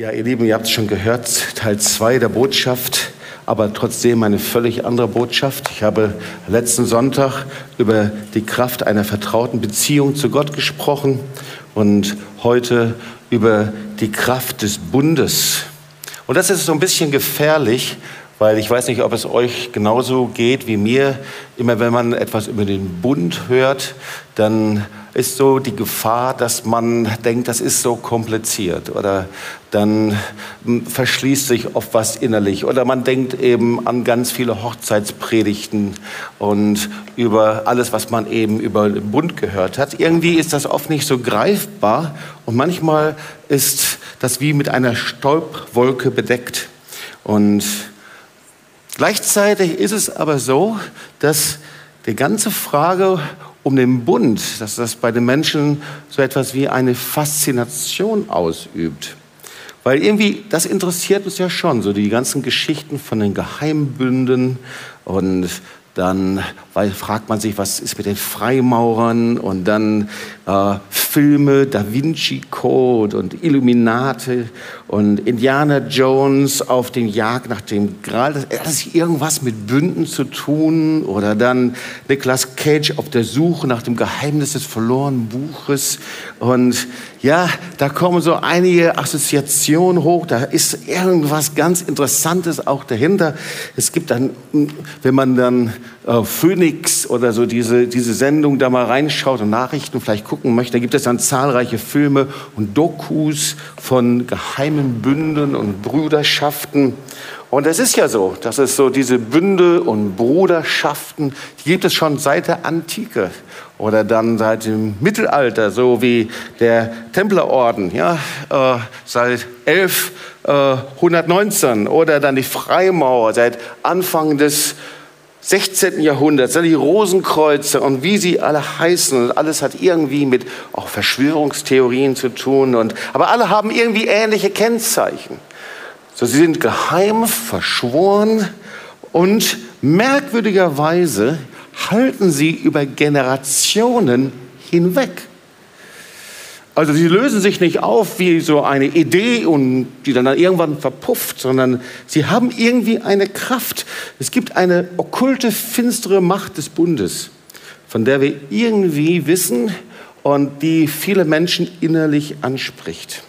Ja, ihr Lieben, ihr habt es schon gehört, Teil 2 der Botschaft, aber trotzdem eine völlig andere Botschaft. Ich habe letzten Sonntag über die Kraft einer vertrauten Beziehung zu Gott gesprochen und heute über die Kraft des Bundes. Und das ist so ein bisschen gefährlich, weil ich weiß nicht, ob es euch genauso geht wie mir. Immer wenn man etwas über den Bund hört, dann ist so die Gefahr, dass man denkt, das ist so kompliziert oder dann verschließt sich oft was innerlich oder man denkt eben an ganz viele Hochzeitspredigten und über alles, was man eben über den Bund gehört hat. Irgendwie ist das oft nicht so greifbar und manchmal ist das wie mit einer Staubwolke bedeckt und Gleichzeitig ist es aber so, dass die ganze Frage um den Bund, dass das bei den Menschen so etwas wie eine Faszination ausübt. Weil irgendwie, das interessiert uns ja schon, so die ganzen Geschichten von den Geheimbünden und dann weil, fragt man sich, was ist mit den Freimaurern und dann äh, Filme, Da Vinci Code und Illuminati und Indiana Jones auf den Jagd nach dem Gral. Das hat irgendwas mit Bünden zu tun oder dann Nicolas Cage auf der Suche nach dem Geheimnis des verlorenen Buches und ja, da kommen so einige Assoziationen hoch, da ist irgendwas ganz Interessantes auch dahinter. Es gibt dann, wenn man dann äh, Phoenix oder so diese, diese Sendung da mal reinschaut und Nachrichten vielleicht gucken möchte, da gibt es dann zahlreiche Filme und Dokus von geheimen Bünden und Brüderschaften. Und es ist ja so, dass es so diese Bünde und Bruderschaften, die gibt es schon seit der Antike oder dann seit dem Mittelalter, so wie der Templerorden, ja, äh, seit 1119 äh, oder dann die Freimaurer seit Anfang des 16. Jahrhunderts, die Rosenkreuze und wie sie alle heißen und alles hat irgendwie mit auch Verschwörungstheorien zu tun und aber alle haben irgendwie ähnliche Kennzeichen. So, sie sind geheim, verschworen und merkwürdigerweise halten sie über Generationen hinweg. Also sie lösen sich nicht auf wie so eine Idee und die dann irgendwann verpufft, sondern sie haben irgendwie eine Kraft. Es gibt eine okkulte, finstere Macht des Bundes, von der wir irgendwie wissen und die viele Menschen innerlich anspricht.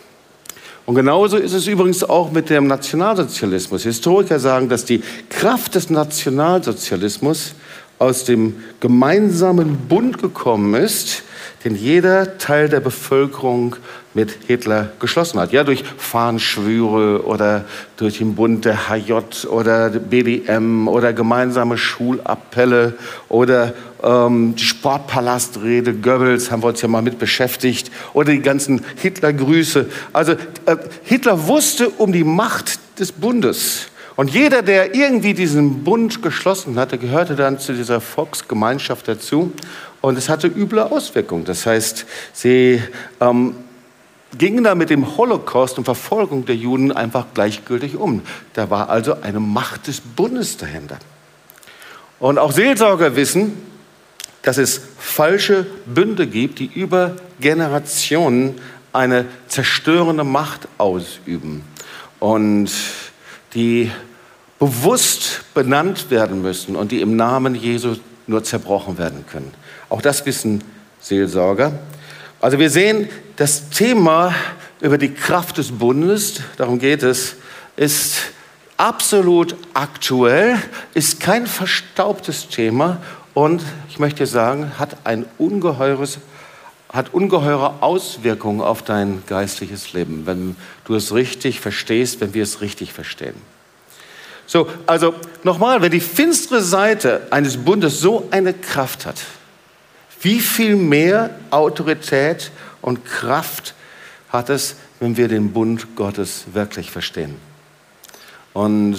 Und genauso ist es übrigens auch mit dem Nationalsozialismus. Historiker sagen, dass die Kraft des Nationalsozialismus aus dem gemeinsamen Bund gekommen ist, den jeder Teil der Bevölkerung mit Hitler geschlossen hat. Ja, durch Fahnenschwüre oder durch den Bund der HJ oder BDM oder gemeinsame Schulappelle oder ähm, die Sportpalastrede Goebbels, haben wir uns ja mal mit beschäftigt, oder die ganzen Hitlergrüße. Also äh, Hitler wusste um die Macht des Bundes. Und jeder, der irgendwie diesen Bund geschlossen hatte, gehörte dann zu dieser Volksgemeinschaft dazu. Und es hatte üble Auswirkungen. Das heißt, sie ähm, gingen da mit dem Holocaust und Verfolgung der Juden einfach gleichgültig um. Da war also eine Macht des Bundes dahinter. Und auch Seelsorger wissen, dass es falsche Bünde gibt, die über Generationen eine zerstörende Macht ausüben und die bewusst benannt werden müssen und die im Namen Jesu nur zerbrochen werden können. Auch das wissen Seelsorger. Also wir sehen, das Thema über die Kraft des Bundes, darum geht es, ist absolut aktuell, ist kein verstaubtes Thema und ich möchte sagen, hat ein ungeheures hat ungeheure Auswirkungen auf dein geistliches Leben, wenn du es richtig verstehst, wenn wir es richtig verstehen. So, also nochmal, wenn die finstere Seite eines Bundes so eine Kraft hat, wie viel mehr Autorität und Kraft hat es, wenn wir den Bund Gottes wirklich verstehen? Und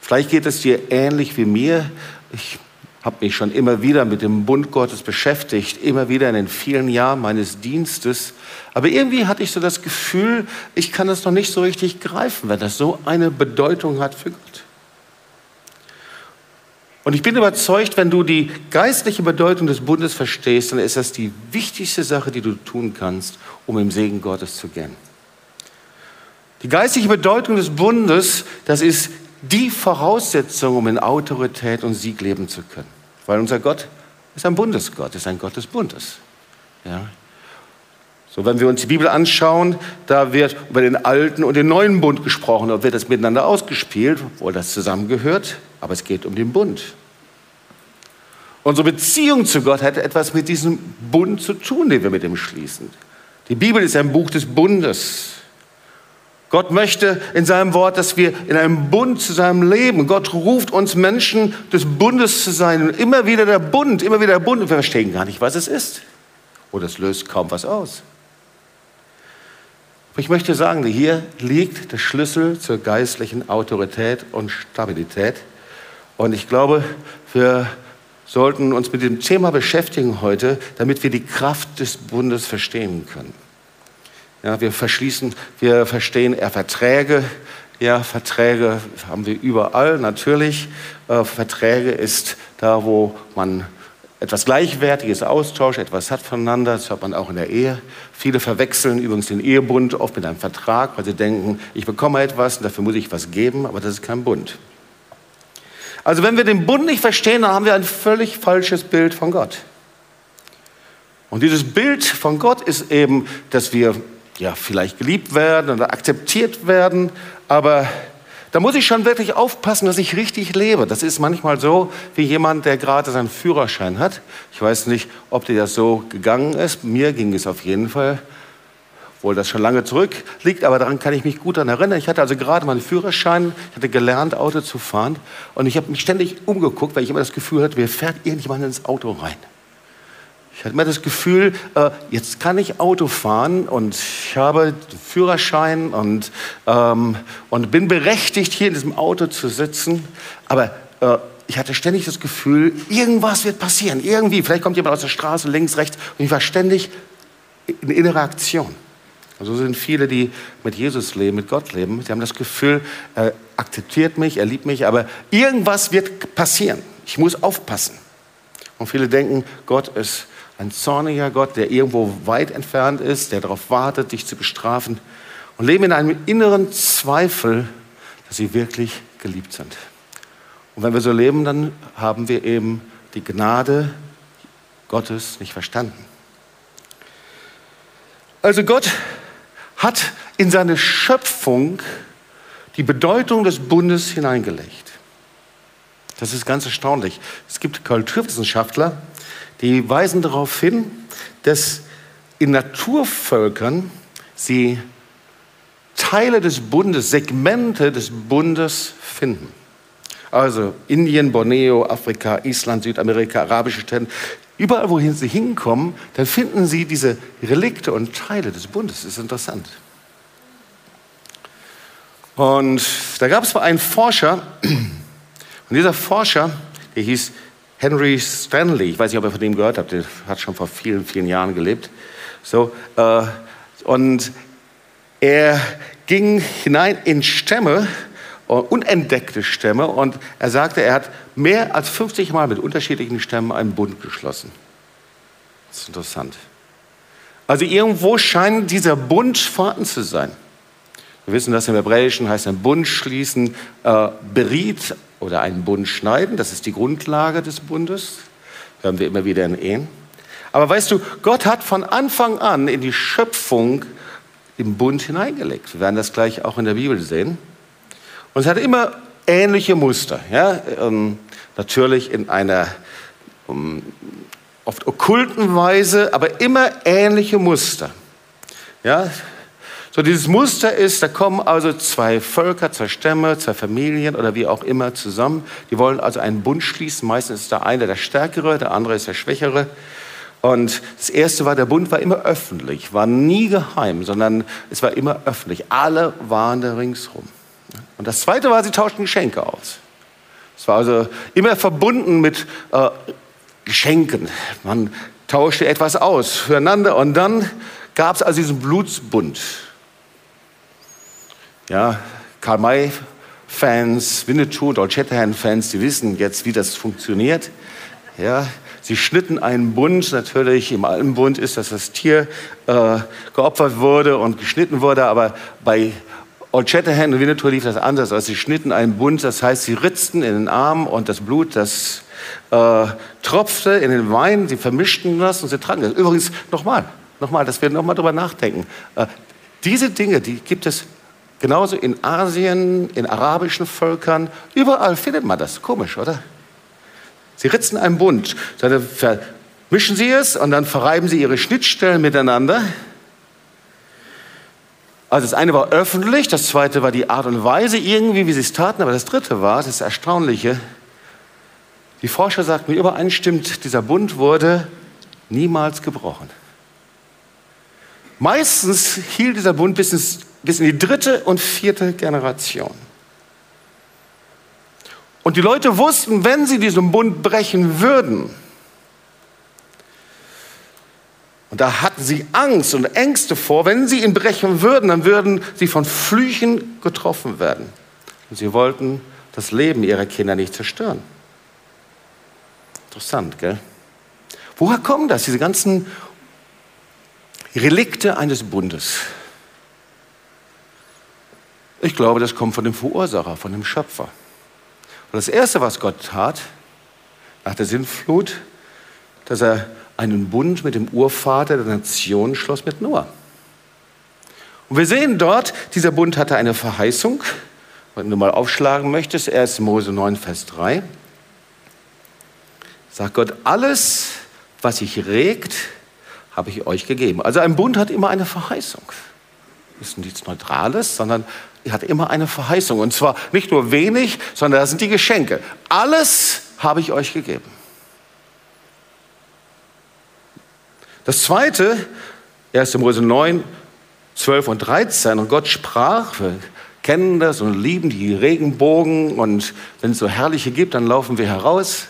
vielleicht geht es dir ähnlich wie mir. Ich habe mich schon immer wieder mit dem Bund Gottes beschäftigt, immer wieder in den vielen Jahren meines Dienstes. Aber irgendwie hatte ich so das Gefühl, ich kann das noch nicht so richtig greifen, wenn das so eine Bedeutung hat für Gott. Und ich bin überzeugt, wenn du die geistliche Bedeutung des Bundes verstehst, dann ist das die wichtigste Sache, die du tun kannst, um im Segen Gottes zu gehen. Die geistliche Bedeutung des Bundes, das ist die Voraussetzung, um in Autorität und Sieg leben zu können. Weil unser Gott ist ein Bundesgott, ist ein Gott des Bundes. Ja. So, wenn wir uns die Bibel anschauen, da wird über den alten und den neuen Bund gesprochen und wird das miteinander ausgespielt, obwohl das zusammengehört, aber es geht um den Bund. Unsere Beziehung zu Gott hat etwas mit diesem Bund zu tun, den wir mit ihm schließen. Die Bibel ist ein Buch des Bundes. Gott möchte in seinem Wort, dass wir in einem Bund zusammen leben. Gott ruft uns Menschen des Bundes zu sein. Und immer wieder der Bund, immer wieder der Bund. Und wir verstehen gar nicht, was es ist. Oder es löst kaum was aus. Ich möchte sagen, hier liegt der Schlüssel zur geistlichen Autorität und Stabilität. Und ich glaube, wir sollten uns mit dem Thema beschäftigen heute, damit wir die Kraft des Bundes verstehen können. Ja, wir verschließen, wir verstehen eher Verträge. Ja, Verträge haben wir überall natürlich. Äh, Verträge ist da, wo man etwas Gleichwertiges austauscht, etwas hat voneinander. Das hat man auch in der Ehe. Viele verwechseln übrigens den Ehebund oft mit einem Vertrag, weil sie denken, ich bekomme etwas und dafür muss ich was geben, aber das ist kein Bund. Also wenn wir den Bund nicht verstehen, dann haben wir ein völlig falsches Bild von Gott. Und dieses Bild von Gott ist eben, dass wir ja, vielleicht geliebt werden oder akzeptiert werden, aber da muss ich schon wirklich aufpassen, dass ich richtig lebe. Das ist manchmal so wie jemand, der gerade seinen Führerschein hat. Ich weiß nicht, ob dir das so gegangen ist. Mir ging es auf jeden Fall, obwohl das schon lange zurückliegt, aber daran kann ich mich gut daran erinnern. Ich hatte also gerade meinen Führerschein, ich hatte gelernt, Auto zu fahren und ich habe mich ständig umgeguckt, weil ich immer das Gefühl hatte, wer fährt irgendjemand ins Auto rein. Ich hatte immer das Gefühl, äh, jetzt kann ich Auto fahren und ich habe Führerschein und, ähm, und bin berechtigt, hier in diesem Auto zu sitzen. Aber äh, ich hatte ständig das Gefühl, irgendwas wird passieren. Irgendwie, vielleicht kommt jemand aus der Straße, links, rechts. Und ich war ständig in innerer Aktion. Also sind viele, die mit Jesus leben, mit Gott leben. Sie haben das Gefühl, er akzeptiert mich, er liebt mich, aber irgendwas wird passieren. Ich muss aufpassen. Und viele denken, Gott ist ein zorniger Gott, der irgendwo weit entfernt ist, der darauf wartet, dich zu bestrafen und leben in einem inneren Zweifel, dass sie wirklich geliebt sind. Und wenn wir so leben, dann haben wir eben die Gnade Gottes nicht verstanden. Also Gott hat in seine Schöpfung die Bedeutung des Bundes hineingelegt. Das ist ganz erstaunlich. Es gibt Kulturwissenschaftler, die weisen darauf hin, dass in Naturvölkern sie Teile des Bundes, Segmente des Bundes finden. Also Indien, Borneo, Afrika, Island, Südamerika, arabische Städte. Überall, wohin sie hinkommen, dann finden sie diese Relikte und Teile des Bundes. Das ist interessant. Und da gab es mal einen Forscher, und dieser Forscher, der hieß Henry Stanley, ich weiß nicht, ob ihr von dem gehört habt, der hat schon vor vielen, vielen Jahren gelebt. So, äh, und er ging hinein in Stämme, äh, unentdeckte Stämme, und er sagte, er hat mehr als 50 Mal mit unterschiedlichen Stämmen einen Bund geschlossen. Das ist interessant. Also irgendwo scheint dieser Bund vorhanden zu sein. Wir wissen, dass im Hebräischen heißt ein Bund schließen, äh, beriet oder einen Bund schneiden. Das ist die Grundlage des Bundes. Hören wir immer wieder in Ehen. Aber weißt du, Gott hat von Anfang an in die Schöpfung den Bund hineingelegt. Wir werden das gleich auch in der Bibel sehen. Und es hat immer ähnliche Muster. Ja? Ähm, natürlich in einer um, oft okkulten Weise, aber immer ähnliche Muster. Ja? So dieses Muster ist, da kommen also zwei Völker, zwei Stämme, zwei Familien oder wie auch immer zusammen. Die wollen also einen Bund schließen. Meistens ist der eine der Stärkere, der andere ist der Schwächere. Und das erste war, der Bund war immer öffentlich, war nie geheim, sondern es war immer öffentlich. Alle waren da ringsrum. Und das zweite war, sie tauschten Geschenke aus. Es war also immer verbunden mit äh, Geschenken. Man tauschte etwas aus füreinander und dann gab es also diesen Blutsbund. Ja, Karl May-Fans, Winnetou, Dolcetto-Fans, die wissen jetzt, wie das funktioniert. Ja, sie schnitten einen Bund, natürlich im alten Bund ist, dass das Tier äh, geopfert wurde und geschnitten wurde, aber bei Old Shatterhand und Winnetou lief das anders. Also sie schnitten einen Bund, das heißt, sie ritzten in den Arm und das Blut, das äh, tropfte in den Wein, sie vermischten das und sie tranken das. Übrigens, nochmal, nochmal, dass wir nochmal drüber nachdenken. Äh, diese Dinge, die gibt es genauso in Asien, in arabischen Völkern, überall findet man das. Komisch, oder? Sie ritzen einen Bund, dann vermischen sie es und dann verreiben sie ihre Schnittstellen miteinander. Also das eine war öffentlich, das zweite war die Art und Weise irgendwie, wie sie es taten, aber das dritte war, das Erstaunliche, die Forscher sagten mir übereinstimmt, dieser Bund wurde niemals gebrochen. Meistens hielt dieser Bund bis, ins, bis in die dritte und vierte Generation. Und die Leute wussten, wenn sie diesen Bund brechen würden, und da hatten sie Angst und Ängste vor, wenn sie ihn brechen würden, dann würden sie von Flüchen getroffen werden. Und sie wollten das Leben ihrer Kinder nicht zerstören. Interessant, gell? Woher kommen das, diese ganzen Relikte eines Bundes? Ich glaube, das kommt von dem Verursacher, von dem Schöpfer. Und das Erste, was Gott tat, nach der Sintflut, dass er einen Bund mit dem Urvater der Nation schloss, mit Noah. Und wir sehen dort, dieser Bund hatte eine Verheißung. Wenn du mal aufschlagen möchtest, 1. Mose 9, Vers 3. Sagt Gott, alles, was sich regt, habe ich euch gegeben. Also ein Bund hat immer eine Verheißung. Das ist nichts Neutrales, sondern er hat immer eine Verheißung. Und zwar nicht nur wenig, sondern das sind die Geschenke. Alles habe ich euch gegeben. Das zweite, 1. Mose 9, 12 und 13. Und Gott sprach, wir kennen das und lieben die Regenbogen. Und wenn es so herrliche gibt, dann laufen wir heraus.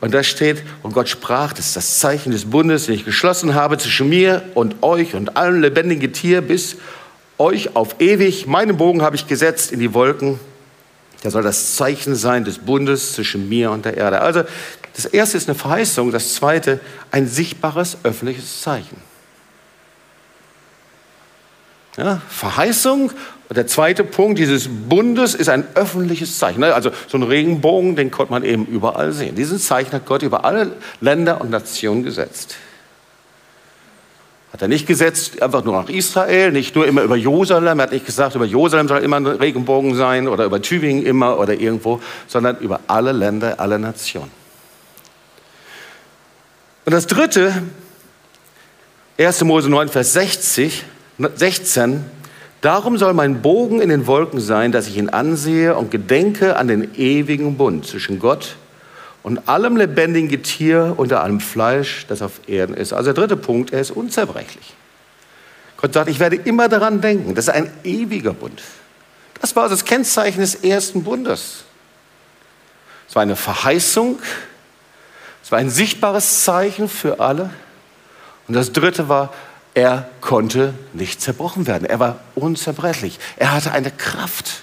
Und da steht, und Gott sprach, das ist das Zeichen des Bundes, den ich geschlossen habe zwischen mir und euch und allen lebendigen Tier bis euch auf ewig, meinen Bogen habe ich gesetzt in die Wolken. Der soll das Zeichen sein des Bundes zwischen mir und der Erde. Also das erste ist eine Verheißung, das zweite ein sichtbares öffentliches Zeichen. Ja, Verheißung. Und der zweite Punkt dieses Bundes ist ein öffentliches Zeichen. Also so ein Regenbogen, den konnte man eben überall sehen. Diesen Zeichen hat Gott über alle Länder und Nationen gesetzt. Hat er nicht gesetzt, einfach nur nach Israel, nicht nur immer über Jerusalem. Er hat nicht gesagt, über Jerusalem soll immer ein Regenbogen sein oder über Tübingen immer oder irgendwo, sondern über alle Länder, alle Nationen. Und das dritte, 1. Mose 9, Vers 60, 16, darum soll mein Bogen in den Wolken sein, dass ich ihn ansehe und gedenke an den ewigen Bund zwischen Gott und allem lebendigen Getier unter allem Fleisch, das auf Erden ist. Also der dritte Punkt, er ist unzerbrechlich. Gott sagt, ich werde immer daran denken. Das ist ein ewiger Bund. Das war das Kennzeichen des ersten Bundes. Es war eine Verheißung, es war ein sichtbares Zeichen für alle. Und das dritte war, er konnte nicht zerbrochen werden. Er war unzerbrechlich. Er hatte eine Kraft.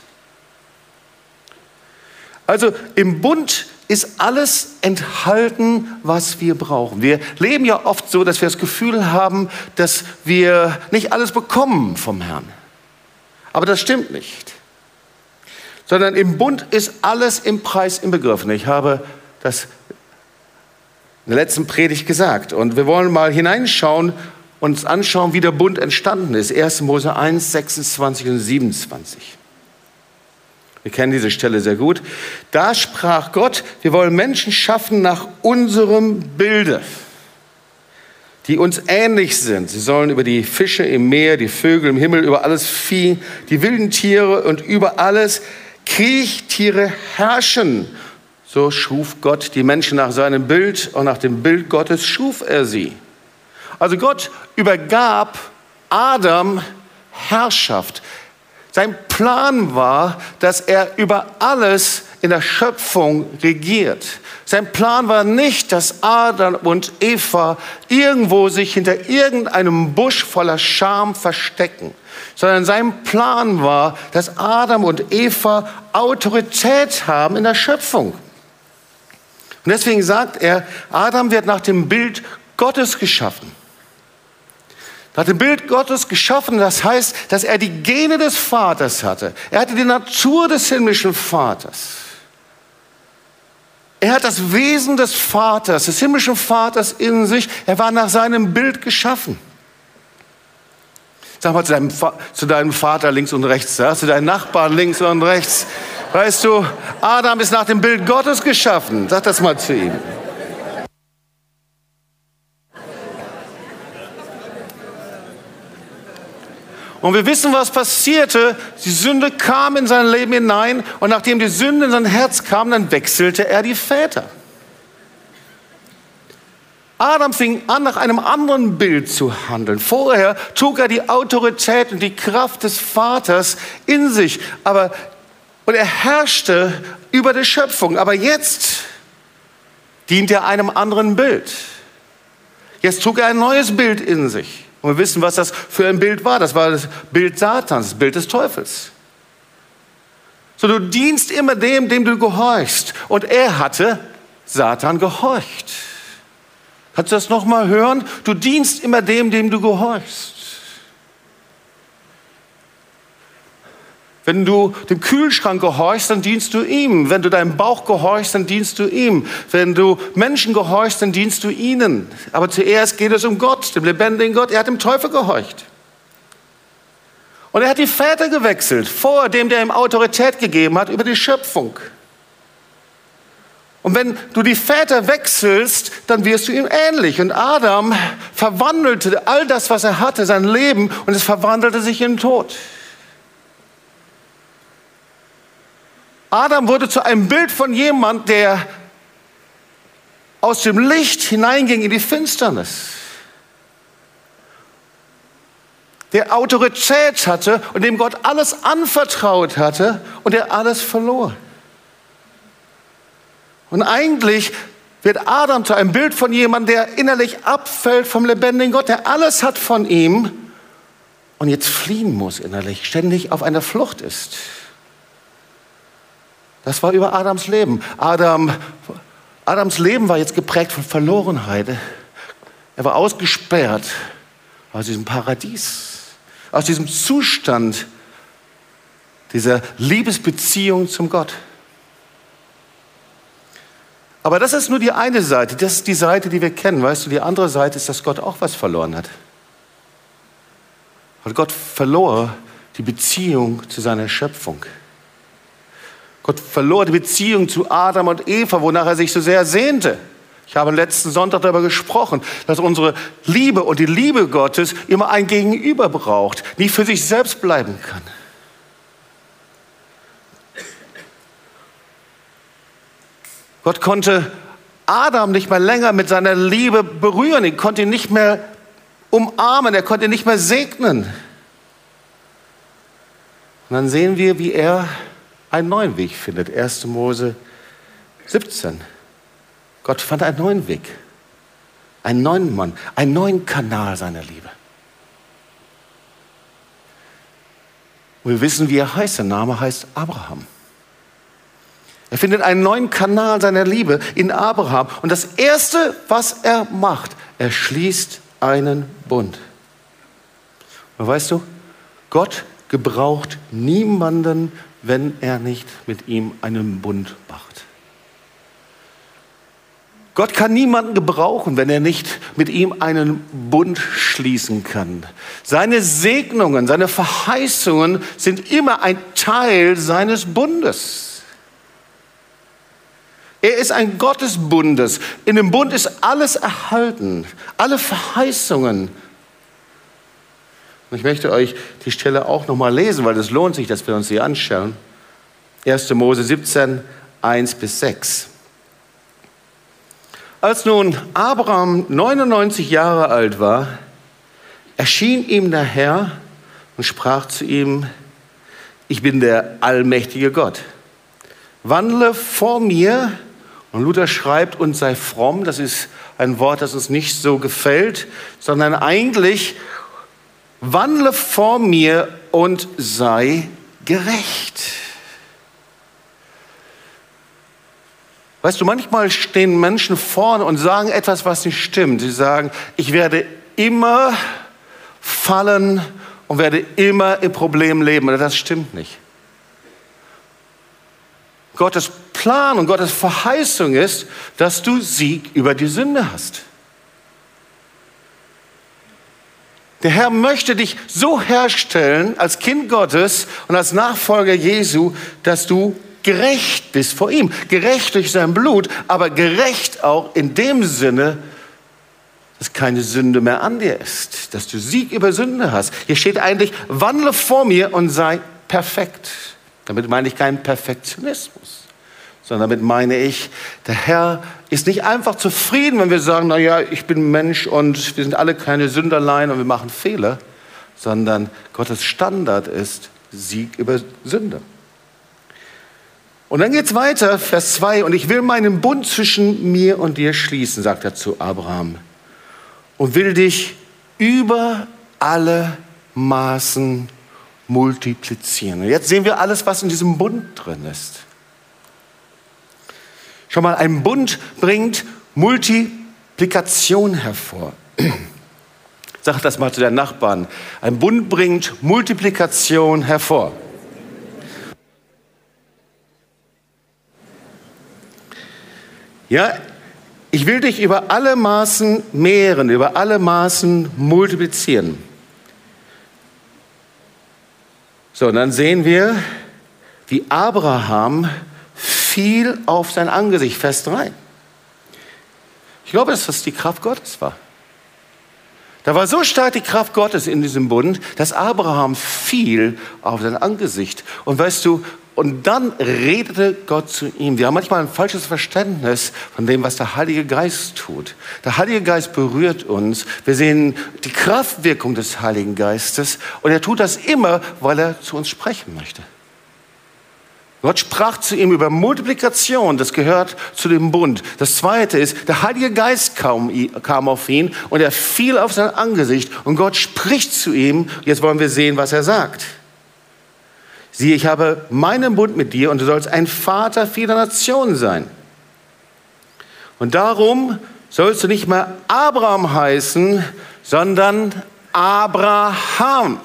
Also im Bund ist alles enthalten, was wir brauchen. Wir leben ja oft so, dass wir das Gefühl haben, dass wir nicht alles bekommen vom Herrn. Aber das stimmt nicht. Sondern im Bund ist alles im Preis inbegriffen. Ich habe das in der letzten Predigt gesagt. Und wir wollen mal hineinschauen, uns anschauen, wie der Bund entstanden ist. 1. Mose 1, 26 und 27. Wir kennen diese Stelle sehr gut. Da sprach Gott, wir wollen Menschen schaffen nach unserem Bilde, die uns ähnlich sind. Sie sollen über die Fische im Meer, die Vögel im Himmel, über alles Vieh, die wilden Tiere und über alles Kriechtiere herrschen. So schuf Gott die Menschen nach seinem Bild und nach dem Bild Gottes schuf er sie. Also Gott übergab Adam Herrschaft. Sein Plan war, dass er über alles in der Schöpfung regiert. Sein Plan war nicht, dass Adam und Eva irgendwo sich hinter irgendeinem Busch voller Scham verstecken, sondern sein Plan war, dass Adam und Eva Autorität haben in der Schöpfung. Und deswegen sagt er, Adam wird nach dem Bild Gottes geschaffen. Hat ein Bild Gottes geschaffen, das heißt, dass er die Gene des Vaters hatte. Er hatte die Natur des himmlischen Vaters. Er hat das Wesen des Vaters, des himmlischen Vaters in sich. Er war nach seinem Bild geschaffen. Sag mal zu deinem, zu deinem Vater links und rechts, ja? zu deinen Nachbarn links und rechts. Weißt du, Adam ist nach dem Bild Gottes geschaffen. Sag das mal zu ihm. Und wir wissen, was passierte. Die Sünde kam in sein Leben hinein und nachdem die Sünde in sein Herz kam, dann wechselte er die Väter. Adam fing an, nach einem anderen Bild zu handeln. Vorher trug er die Autorität und die Kraft des Vaters in sich, aber und er herrschte über die Schöpfung. Aber jetzt dient er einem anderen Bild. Jetzt trug er ein neues Bild in sich. Und wir wissen, was das für ein Bild war. Das war das Bild Satans, das Bild des Teufels. So, du dienst immer dem, dem du gehorchst. Und er hatte Satan gehorcht. Kannst du das nochmal hören? Du dienst immer dem, dem du gehorchst. Wenn du dem Kühlschrank gehorchst, dann dienst du ihm. Wenn du deinem Bauch gehorchst, dann dienst du ihm. Wenn du Menschen gehorchst, dann dienst du ihnen. Aber zuerst geht es um Gott, dem lebendigen Gott. Er hat dem Teufel gehorcht. Und er hat die Väter gewechselt, vor dem, der ihm Autorität gegeben hat über die Schöpfung. Und wenn du die Väter wechselst, dann wirst du ihm ähnlich. Und Adam verwandelte all das, was er hatte, sein Leben, und es verwandelte sich in Tod. Adam wurde zu einem Bild von jemand, der aus dem Licht hineinging in die Finsternis. Der Autorität hatte und dem Gott alles anvertraut hatte und der alles verlor. Und eigentlich wird Adam zu einem Bild von jemandem, der innerlich abfällt vom lebendigen Gott, der alles hat von ihm und jetzt fliehen muss innerlich, ständig auf einer Flucht ist. Das war über Adams Leben. Adam, Adams Leben war jetzt geprägt von Verlorenheit. Er war ausgesperrt aus diesem Paradies, aus diesem Zustand dieser Liebesbeziehung zum Gott. Aber das ist nur die eine Seite, das ist die Seite, die wir kennen. Weißt du, die andere Seite ist, dass Gott auch was verloren hat. Weil Gott verlor die Beziehung zu seiner Schöpfung. Gott verlor die Beziehung zu Adam und Eva, wonach er sich so sehr sehnte. Ich habe letzten Sonntag darüber gesprochen, dass unsere Liebe und die Liebe Gottes immer ein Gegenüber braucht, nicht für sich selbst bleiben kann. Gott konnte Adam nicht mehr länger mit seiner Liebe berühren. Er konnte ihn nicht mehr umarmen. Er konnte ihn nicht mehr segnen. Und dann sehen wir, wie er einen neuen Weg findet. 1. Mose 17. Gott fand einen neuen Weg. Einen neuen Mann. Einen neuen Kanal seiner Liebe. Und wir wissen, wie er heißt. Der Name heißt Abraham. Er findet einen neuen Kanal seiner Liebe in Abraham. Und das Erste, was er macht, er schließt einen Bund. Und weißt du, Gott gebraucht niemanden, wenn er nicht mit ihm einen Bund macht. Gott kann niemanden gebrauchen, wenn er nicht mit ihm einen Bund schließen kann. Seine Segnungen, seine Verheißungen sind immer ein Teil seines Bundes. Er ist ein Gott des Bundes. In dem Bund ist alles erhalten, alle Verheißungen. Und ich möchte euch die Stelle auch nochmal lesen, weil es lohnt sich, dass wir uns sie anschauen. 1. Mose 17, 1 bis 6. Als nun Abraham 99 Jahre alt war, erschien ihm der Herr und sprach zu ihm, ich bin der allmächtige Gott. Wandle vor mir und Luther schreibt, und sei fromm, das ist ein Wort, das uns nicht so gefällt, sondern eigentlich wandle vor mir und sei gerecht. Weißt du, manchmal stehen Menschen vorne und sagen etwas, was nicht stimmt. Sie sagen, ich werde immer fallen und werde immer im Problem leben. Das stimmt nicht. Gottes Plan und Gottes Verheißung ist, dass du Sieg über die Sünde hast. Der Herr möchte dich so herstellen als Kind Gottes und als Nachfolger Jesu, dass du gerecht bist vor ihm. Gerecht durch sein Blut, aber gerecht auch in dem Sinne, dass keine Sünde mehr an dir ist, dass du Sieg über Sünde hast. Hier steht eigentlich, wandle vor mir und sei perfekt. Damit meine ich keinen Perfektionismus, sondern damit meine ich, der Herr ist nicht einfach zufrieden, wenn wir sagen, na ja, ich bin Mensch und wir sind alle keine Sünderlein und wir machen Fehler, sondern Gottes Standard ist Sieg über Sünde. Und dann geht es weiter, Vers 2, und ich will meinen Bund zwischen mir und dir schließen, sagt er zu Abraham, und will dich über alle Maßen multiplizieren. Und jetzt sehen wir alles, was in diesem Bund drin ist. Schau mal, ein Bund bringt Multiplikation hervor. Sag das mal zu deinen Nachbarn. Ein Bund bringt Multiplikation hervor. Ja, ich will dich über alle Maßen mehren, über alle Maßen multiplizieren. So, und dann sehen wir, wie Abraham fiel auf sein Angesicht, Vers 3. Ich glaube, dass das die Kraft Gottes war. Da war so stark die Kraft Gottes in diesem Bund, dass Abraham fiel auf sein Angesicht. Und weißt du, und dann redete Gott zu ihm. Wir haben manchmal ein falsches Verständnis von dem, was der Heilige Geist tut. Der Heilige Geist berührt uns. Wir sehen die Kraftwirkung des Heiligen Geistes. Und er tut das immer, weil er zu uns sprechen möchte. Gott sprach zu ihm über Multiplikation, das gehört zu dem Bund. Das zweite ist, der Heilige Geist kam, kam auf ihn und er fiel auf sein Angesicht und Gott spricht zu ihm. Jetzt wollen wir sehen, was er sagt. Siehe, ich habe meinen Bund mit dir und du sollst ein Vater vieler Nationen sein. Und darum sollst du nicht mehr Abraham heißen, sondern Abraham.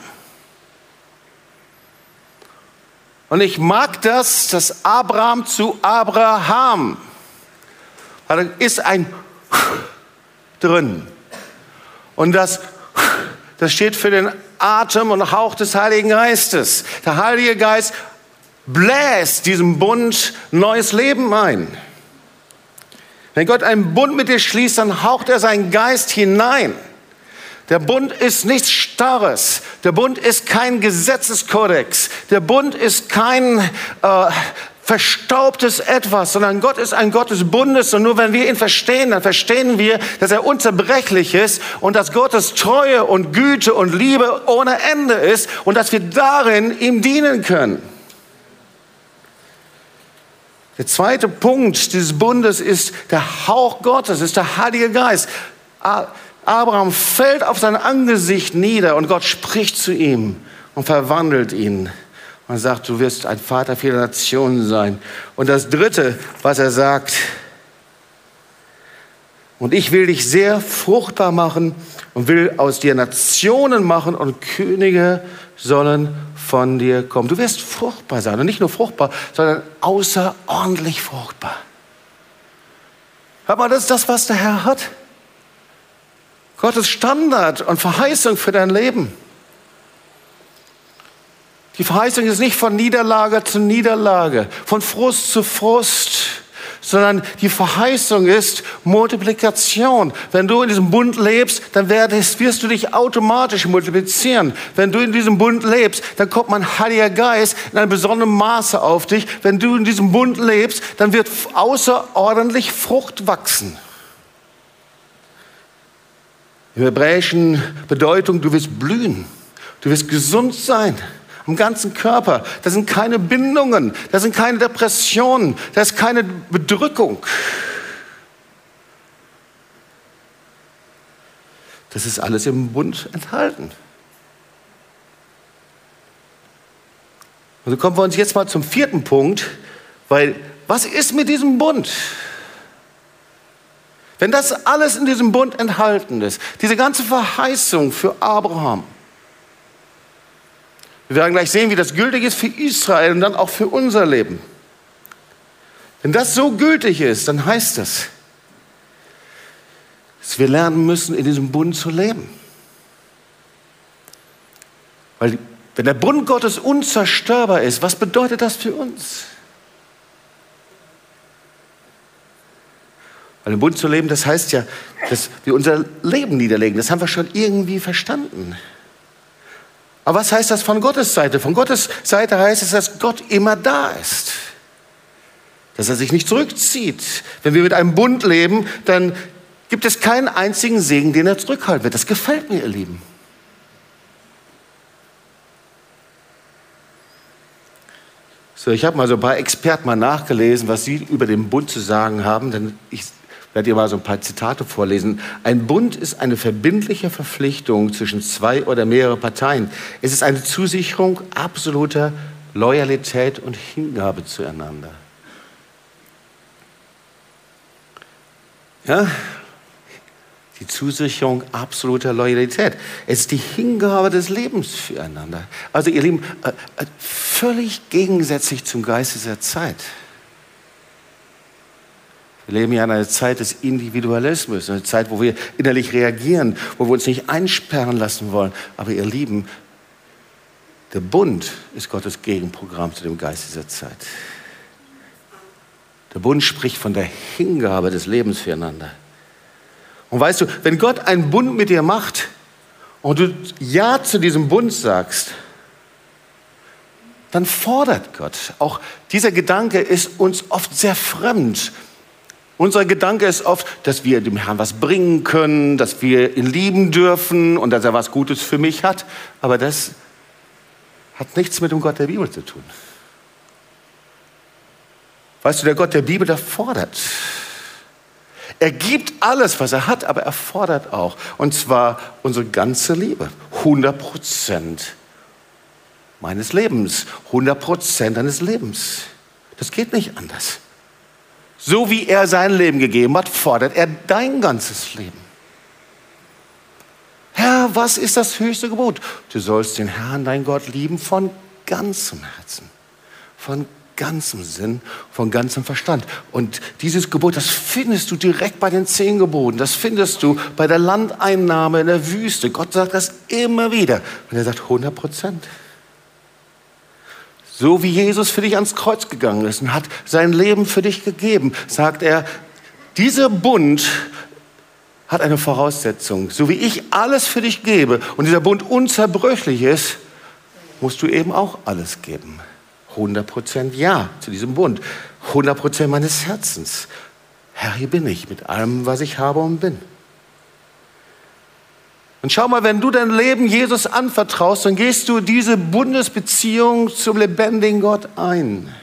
Und ich mag das, dass Abraham zu Abraham, da ist ein drin. Und das, das steht für den Atem und Hauch des Heiligen Geistes. Der Heilige Geist bläst diesem Bund neues Leben ein. Wenn Gott einen Bund mit dir schließt, dann haucht er seinen Geist hinein. Der Bund ist nichts Starres. Der Bund ist kein Gesetzeskodex. Der Bund ist kein äh, verstaubtes Etwas, sondern Gott ist ein Gott des Bundes und nur wenn wir ihn verstehen, dann verstehen wir, dass er unzerbrechlich ist und dass Gottes Treue und Güte und Liebe ohne Ende ist und dass wir darin ihm dienen können. Der zweite Punkt dieses Bundes ist der Hauch Gottes, ist der Heilige Geist. Abraham fällt auf sein Angesicht nieder und Gott spricht zu ihm und verwandelt ihn. Man sagt, du wirst ein Vater vieler Nationen sein. Und das Dritte, was er sagt, und ich will dich sehr fruchtbar machen und will aus dir Nationen machen und Könige sollen von dir kommen. Du wirst fruchtbar sein und nicht nur fruchtbar, sondern außerordentlich fruchtbar. Hör mal, das ist das, was der Herr hat. Gottes Standard und Verheißung für dein Leben. Die Verheißung ist nicht von Niederlage zu Niederlage, von Frust zu Frust, sondern die Verheißung ist Multiplikation. Wenn du in diesem Bund lebst, dann wirst du dich automatisch multiplizieren. Wenn du in diesem Bund lebst, dann kommt mein Heiliger Geist in einem besonderen Maße auf dich. Wenn du in diesem Bund lebst, dann wird außerordentlich Frucht wachsen. Der hebräischen Bedeutung, du wirst blühen, du wirst gesund sein am ganzen Körper. Da sind keine Bindungen, da sind keine Depressionen, da ist keine Bedrückung. Das ist alles im Bund enthalten. Und so kommen wir uns jetzt mal zum vierten Punkt, weil was ist mit diesem Bund? Wenn das alles in diesem Bund enthalten ist, diese ganze Verheißung für Abraham, wir werden gleich sehen, wie das gültig ist für Israel und dann auch für unser Leben. Wenn das so gültig ist, dann heißt das, dass wir lernen müssen, in diesem Bund zu leben. Weil wenn der Bund Gottes unzerstörbar ist, was bedeutet das für uns? Weil im Bund zu leben, das heißt ja, dass wir unser Leben niederlegen. Das haben wir schon irgendwie verstanden. Aber was heißt das von Gottes Seite? Von Gottes Seite heißt es, dass Gott immer da ist. Dass er sich nicht zurückzieht. Wenn wir mit einem Bund leben, dann gibt es keinen einzigen Segen, den er zurückhalten wird. Das gefällt mir, ihr Lieben. So, ich habe mal so ein paar Experten mal nachgelesen, was sie über den Bund zu sagen haben. Denn ich werde dir mal so ein paar Zitate vorlesen. Ein Bund ist eine verbindliche Verpflichtung zwischen zwei oder mehreren Parteien. Es ist eine Zusicherung absoluter Loyalität und Hingabe zueinander. Ja, die Zusicherung absoluter Loyalität. Es ist die Hingabe des Lebens füreinander. Also ihr Lieben, äh, äh, völlig gegensätzlich zum Geist dieser Zeit. Wir leben ja in einer Zeit des Individualismus, eine Zeit, wo wir innerlich reagieren, wo wir uns nicht einsperren lassen wollen. Aber ihr Lieben, der Bund ist Gottes Gegenprogramm zu dem Geist dieser Zeit. Der Bund spricht von der Hingabe des Lebens füreinander. Und weißt du, wenn Gott einen Bund mit dir macht und du Ja zu diesem Bund sagst, dann fordert Gott. Auch dieser Gedanke ist uns oft sehr fremd. Unser Gedanke ist oft, dass wir dem Herrn was bringen können, dass wir ihn lieben dürfen und dass er was Gutes für mich hat. Aber das hat nichts mit dem Gott der Bibel zu tun. Weißt du, der Gott der Bibel, der fordert. Er gibt alles, was er hat, aber er fordert auch. Und zwar unsere ganze Liebe. 100 Prozent meines Lebens. 100 Prozent deines Lebens. Das geht nicht anders. So wie er sein Leben gegeben hat, fordert er dein ganzes Leben. Herr, was ist das höchste Gebot? Du sollst den Herrn, dein Gott, lieben von ganzem Herzen, von ganzem Sinn, von ganzem Verstand. Und dieses Gebot, das findest du direkt bei den zehn Geboten. Das findest du bei der Landeinnahme in der Wüste. Gott sagt das immer wieder. Und er sagt 100 Prozent. So wie Jesus für dich ans Kreuz gegangen ist und hat sein Leben für dich gegeben, sagt er, dieser Bund hat eine Voraussetzung. So wie ich alles für dich gebe und dieser Bund unzerbrüchlich ist, musst du eben auch alles geben. 100% Ja zu diesem Bund. 100% meines Herzens. Herr, hier bin ich mit allem, was ich habe und bin. Und schau mal, wenn du dein Leben Jesus anvertraust, dann gehst du diese Bundesbeziehung zum lebendigen Gott ein.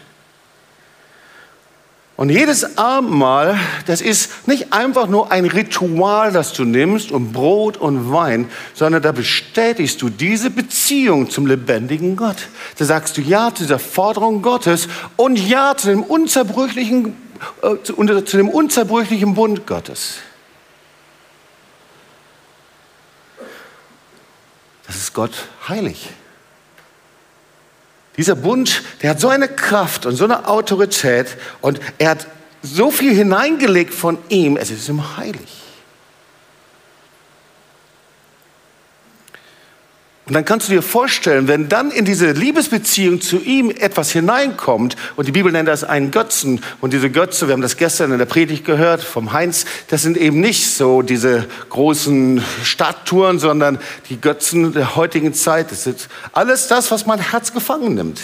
Und jedes Abendmahl, das ist nicht einfach nur ein Ritual, das du nimmst und Brot und Wein, sondern da bestätigst du diese Beziehung zum lebendigen Gott. Da sagst du Ja zu dieser Forderung Gottes und Ja zu dem unzerbrüchlichen, äh, zu, zu dem unzerbrüchlichen Bund Gottes. Das Gott heilig. Dieser Bund, der hat so eine Kraft und so eine Autorität und er hat so viel hineingelegt von ihm, es ist ihm heilig. Und dann kannst du dir vorstellen, wenn dann in diese Liebesbeziehung zu ihm etwas hineinkommt, und die Bibel nennt das einen Götzen, und diese Götze, wir haben das gestern in der Predigt gehört vom Heinz, das sind eben nicht so diese großen Statuen, sondern die Götzen der heutigen Zeit. Das ist alles das, was mein Herz gefangen nimmt.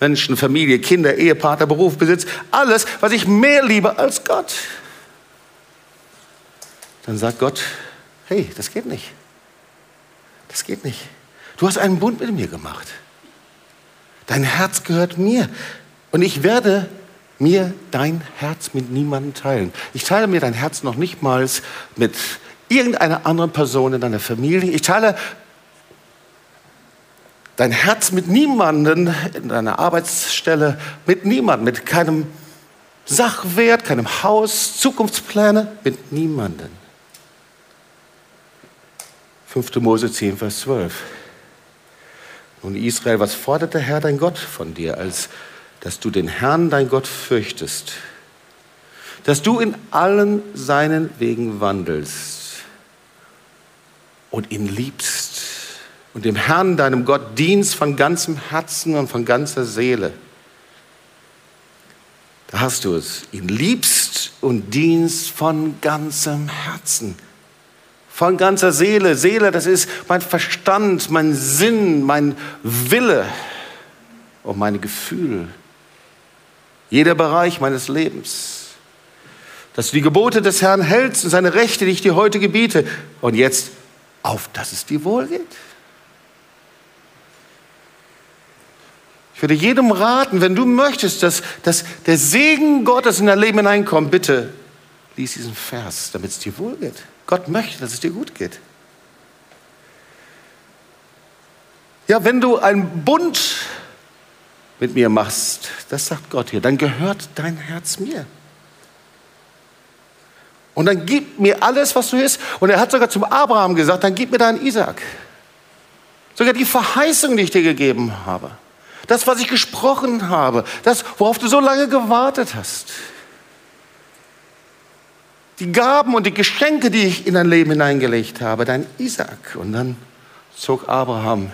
Menschen, Familie, Kinder, Ehepartner, Beruf, Besitz, alles, was ich mehr liebe als Gott. Dann sagt Gott, hey, das geht nicht. Das geht nicht. Du hast einen Bund mit mir gemacht. Dein Herz gehört mir. Und ich werde mir dein Herz mit niemandem teilen. Ich teile mir dein Herz noch nicht mal mit irgendeiner anderen Person in deiner Familie. Ich teile dein Herz mit niemandem in deiner Arbeitsstelle, mit niemandem, mit keinem Sachwert, keinem Haus, Zukunftspläne, mit niemanden. 5. Mose 10, Vers 12. Nun Israel, was fordert der Herr dein Gott von dir, als dass du den Herrn dein Gott fürchtest, dass du in allen seinen Wegen wandelst und ihn liebst und dem Herrn deinem Gott dienst von ganzem Herzen und von ganzer Seele. Da hast du es. Ihn liebst und dienst von ganzem Herzen von ganzer Seele. Seele, das ist mein Verstand, mein Sinn, mein Wille und meine Gefühle. Jeder Bereich meines Lebens. Dass du die Gebote des Herrn hältst und seine Rechte, die ich dir heute gebiete. Und jetzt auf, dass es dir wohlgeht. Ich würde jedem raten, wenn du möchtest, dass, dass der Segen Gottes in dein Leben hineinkommt, bitte lies diesen Vers, damit es dir wohlgeht. Gott möchte, dass es dir gut geht. Ja, wenn du einen Bund mit mir machst, das sagt Gott hier, dann gehört dein Herz mir. Und dann gib mir alles, was du bist. Und er hat sogar zum Abraham gesagt, dann gib mir deinen Isaac. Sogar die Verheißung, die ich dir gegeben habe. Das, was ich gesprochen habe. Das, worauf du so lange gewartet hast die Gaben und die Geschenke, die ich in dein Leben hineingelegt habe, dein Isaac. Und dann zog Abraham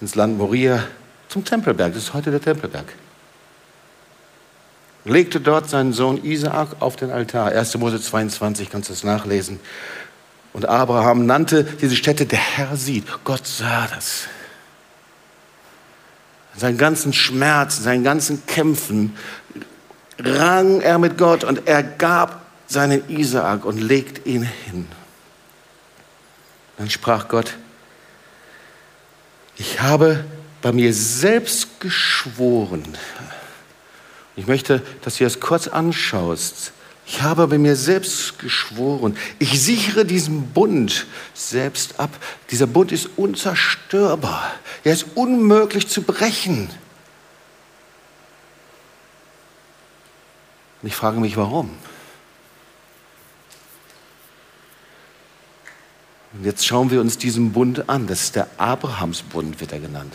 ins Land Moria zum Tempelberg. Das ist heute der Tempelberg. Legte dort seinen Sohn Isaak auf den Altar. 1. Mose 22, kannst du das nachlesen. Und Abraham nannte diese Stätte, der Herr sieht. Gott sah das. Seinen ganzen Schmerz, seinen ganzen Kämpfen rang er mit Gott und er gab seinen Isaak und legt ihn hin. Dann sprach Gott, ich habe bei mir selbst geschworen. Ich möchte, dass du das kurz anschaust. Ich habe bei mir selbst geschworen. Ich sichere diesen Bund selbst ab. Dieser Bund ist unzerstörbar. Er ist unmöglich zu brechen. Und ich frage mich, warum? Und jetzt schauen wir uns diesen Bund an. Das ist der Abrahamsbund, wird er genannt.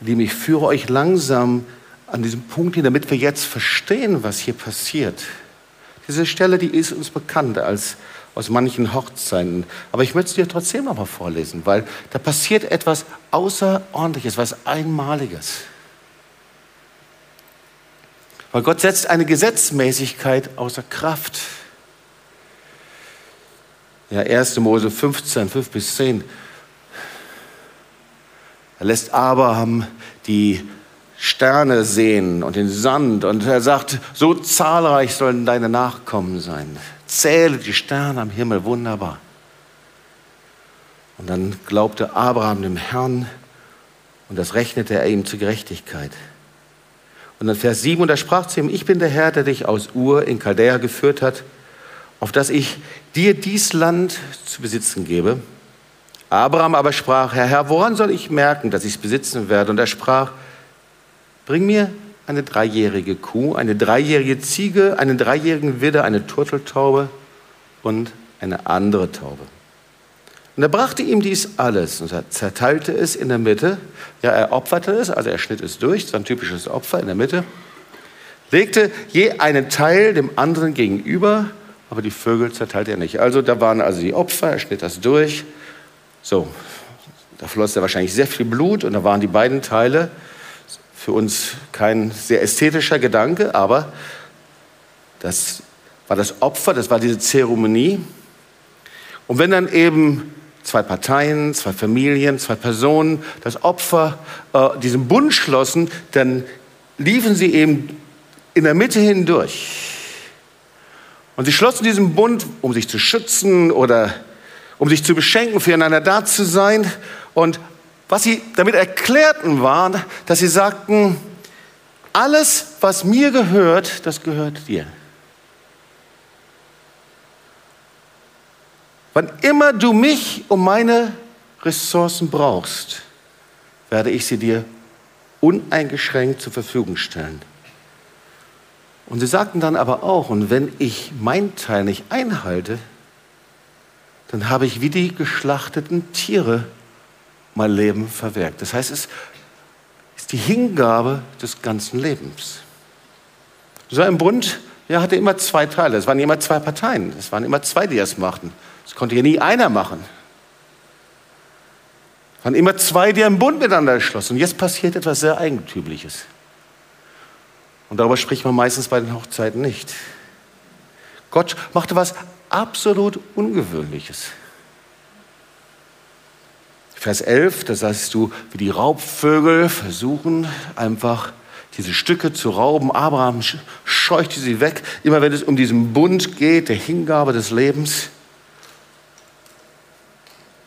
Lieben, ich führe euch langsam an diesem Punkt hin, damit wir jetzt verstehen, was hier passiert. Diese Stelle, die ist uns bekannt als aus manchen Hochzeiten. Aber ich möchte es dir trotzdem noch mal vorlesen, weil da passiert etwas Außerordentliches, was Einmaliges. Weil Gott setzt eine Gesetzmäßigkeit außer Kraft. Ja, 1. Mose 15, 5 bis 10. Er lässt Abraham die Sterne sehen und den Sand und er sagt, so zahlreich sollen deine Nachkommen sein. Zähle die Sterne am Himmel, wunderbar. Und dann glaubte Abraham dem Herrn und das rechnete er ihm zur Gerechtigkeit. Und dann Vers 7, und er sprach zu ihm, ich bin der Herr, der dich aus Ur in Chaldea geführt hat, auf dass ich dir dies Land zu besitzen gebe. Abraham aber sprach, Herr, Herr, woran soll ich merken, dass ich es besitzen werde? Und er sprach, bring mir eine dreijährige Kuh, eine dreijährige Ziege, einen dreijährigen Widder, eine Turteltaube und eine andere Taube. Und er brachte ihm dies alles und er zerteilte es in der Mitte. Ja, er opferte es, also er schnitt es durch, so ein typisches Opfer in der Mitte, legte je einen Teil dem anderen gegenüber aber die Vögel zerteilt er nicht. Also da waren also die Opfer, er schnitt das durch. So, da floss ja wahrscheinlich sehr viel Blut und da waren die beiden Teile. Für uns kein sehr ästhetischer Gedanke, aber das war das Opfer, das war diese Zeremonie. Und wenn dann eben zwei Parteien, zwei Familien, zwei Personen das Opfer, äh, diesen Bund schlossen, dann liefen sie eben in der Mitte hindurch. Und sie schlossen diesen Bund, um sich zu schützen oder um sich zu beschenken, füreinander da zu sein. Und was sie damit erklärten, war, dass sie sagten, alles, was mir gehört, das gehört dir. Wann immer du mich um meine Ressourcen brauchst, werde ich sie dir uneingeschränkt zur Verfügung stellen. Und sie sagten dann aber auch, und wenn ich mein Teil nicht einhalte, dann habe ich wie die geschlachteten Tiere mein Leben verwirkt. Das heißt, es ist die Hingabe des ganzen Lebens. So ein Bund ja, hatte immer zwei Teile. Es waren immer zwei Parteien. Es waren immer zwei, die das machten. Es konnte ja nie einer machen. Es waren immer zwei, die einen Bund miteinander schlossen. Und jetzt passiert etwas sehr Eigentümliches. Und darüber spricht man meistens bei den Hochzeiten nicht. Gott machte was absolut Ungewöhnliches. Vers 11, da sagst du, wie die Raubvögel versuchen einfach diese Stücke zu rauben. Abraham scheuchte sie weg, immer wenn es um diesen Bund geht, der Hingabe des Lebens.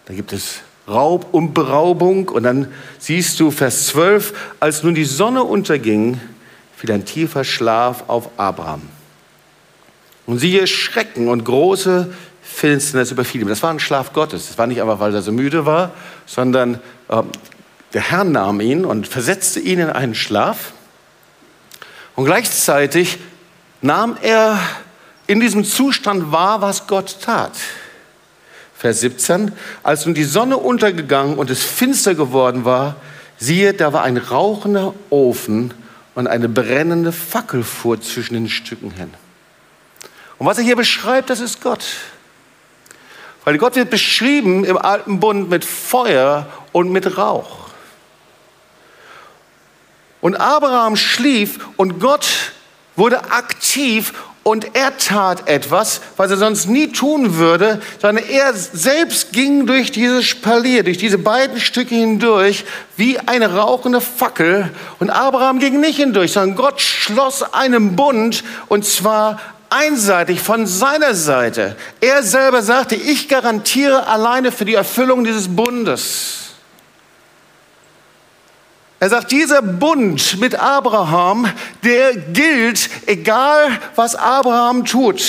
Da gibt es Raub und Beraubung. Und dann siehst du Vers 12, als nun die Sonne unterging, fiel ein tiefer Schlaf auf Abraham. Und siehe, Schrecken und große Finsternis überfiel ihm. Das war ein Schlaf Gottes. Das war nicht einfach, weil er so müde war, sondern äh, der Herr nahm ihn und versetzte ihn in einen Schlaf. Und gleichzeitig nahm er in diesem Zustand wahr, was Gott tat. Vers 17, als nun die Sonne untergegangen und es finster geworden war, siehe, da war ein rauchender Ofen und eine brennende Fackel fuhr zwischen den Stücken hin. Und was er hier beschreibt, das ist Gott. Weil Gott wird beschrieben im alten Bund mit Feuer und mit Rauch. Und Abraham schlief und Gott wurde aktiv und er tat etwas, was er sonst nie tun würde, sondern er selbst ging durch dieses Spalier, durch diese beiden Stücke hindurch, wie eine rauchende Fackel. Und Abraham ging nicht hindurch, sondern Gott schloss einen Bund, und zwar einseitig von seiner Seite. Er selber sagte, ich garantiere alleine für die Erfüllung dieses Bundes. Er sagt, dieser Bund mit Abraham, der gilt, egal was Abraham tut.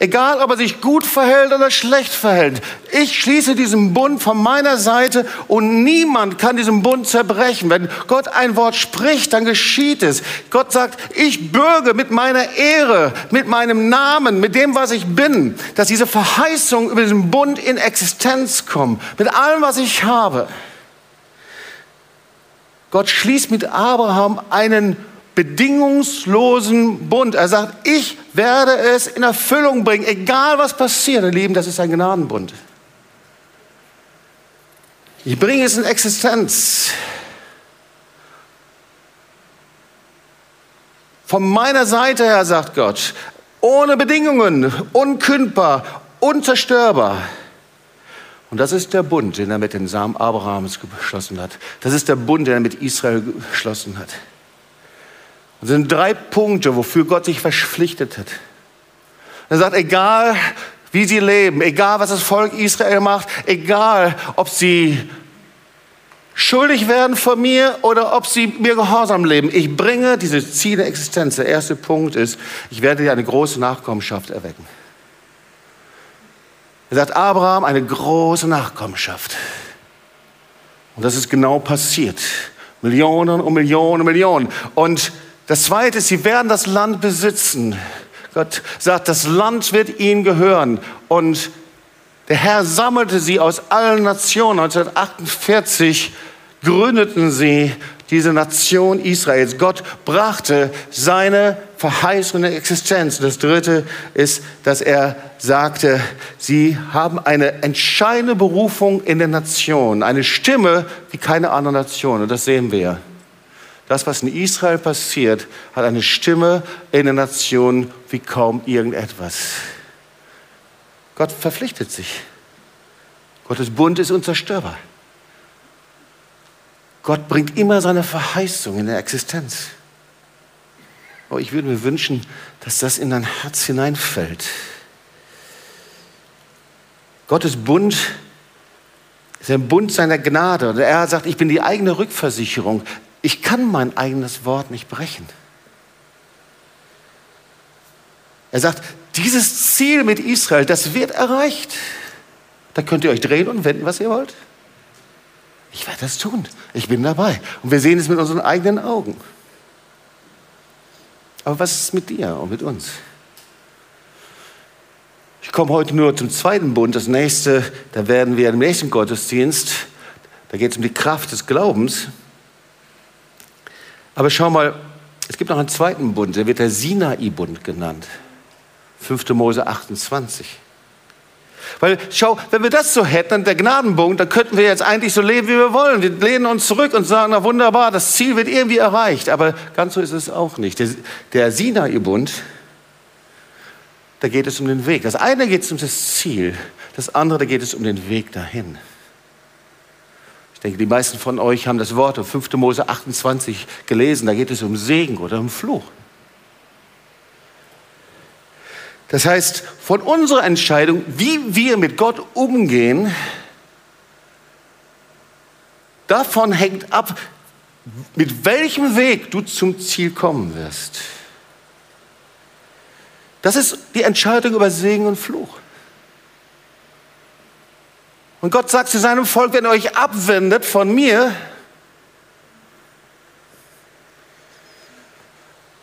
Egal, ob er sich gut verhält oder schlecht verhält. Ich schließe diesen Bund von meiner Seite und niemand kann diesen Bund zerbrechen. Wenn Gott ein Wort spricht, dann geschieht es. Gott sagt, ich bürge mit meiner Ehre, mit meinem Namen, mit dem, was ich bin, dass diese Verheißung über diesen Bund in Existenz kommt. Mit allem, was ich habe. Gott schließt mit Abraham einen bedingungslosen Bund. Er sagt, ich werde es in Erfüllung bringen, egal was passiert. Ihr Lieben, das ist ein Gnadenbund. Ich bringe es in Existenz. Von meiner Seite her, sagt Gott, ohne Bedingungen, unkündbar, unzerstörbar. Und das ist der Bund, den er mit den Samen Abrahams geschlossen hat. Das ist der Bund, den er mit Israel geschlossen hat. Das sind drei Punkte, wofür Gott sich verpflichtet hat. Er sagt, egal wie sie leben, egal was das Volk Israel macht, egal ob sie schuldig werden vor mir oder ob sie mir gehorsam leben, ich bringe diese Ziele Existenz. Der erste Punkt ist, ich werde dir eine große Nachkommenschaft erwecken. Er sagt Abraham eine große Nachkommenschaft. Und das ist genau passiert. Millionen und Millionen und Millionen. Und das Zweite ist, sie werden das Land besitzen. Gott sagt, das Land wird ihnen gehören. Und der Herr sammelte sie aus allen Nationen. 1948 gründeten sie diese Nation Israels. Gott brachte seine verheißene Existenz. Das Dritte ist, dass er sagte, sie haben eine entscheidende Berufung in der Nation, eine Stimme wie keine andere Nation. Und das sehen wir. Das, was in Israel passiert, hat eine Stimme in der Nation wie kaum irgendetwas. Gott verpflichtet sich. Gottes Bund ist unzerstörbar. Gott bringt immer seine Verheißung in der Existenz. Oh, ich würde mir wünschen, dass das in dein Herz hineinfällt. Gottes Bund ist ein Bund seiner Gnade. Und er sagt, ich bin die eigene Rückversicherung. Ich kann mein eigenes Wort nicht brechen. Er sagt, dieses Ziel mit Israel, das wird erreicht. Da könnt ihr euch drehen und wenden, was ihr wollt. Ich werde das tun. Ich bin dabei. Und wir sehen es mit unseren eigenen Augen. Aber was ist mit dir und mit uns? Ich komme heute nur zum zweiten Bund. Das nächste, da werden wir im nächsten Gottesdienst, da geht es um die Kraft des Glaubens. Aber schau mal, es gibt noch einen zweiten Bund, der wird der Sinai-Bund genannt. 5. Mose 28. Weil, schau, wenn wir das so hätten, der Gnadenbund, dann könnten wir jetzt eigentlich so leben, wie wir wollen. Wir lehnen uns zurück und sagen, na wunderbar, das Ziel wird irgendwie erreicht. Aber ganz so ist es auch nicht. Der, der Sinai-Bund, da geht es um den Weg. Das eine geht um das Ziel, das andere, da geht es um den Weg dahin. Ich denke, die meisten von euch haben das Wort in 5. Mose 28 gelesen. Da geht es um Segen oder um Fluch. Das heißt, von unserer Entscheidung, wie wir mit Gott umgehen, davon hängt ab, mit welchem Weg du zum Ziel kommen wirst. Das ist die Entscheidung über Segen und Fluch. Und Gott sagt zu seinem Volk, wenn ihr euch abwendet von mir,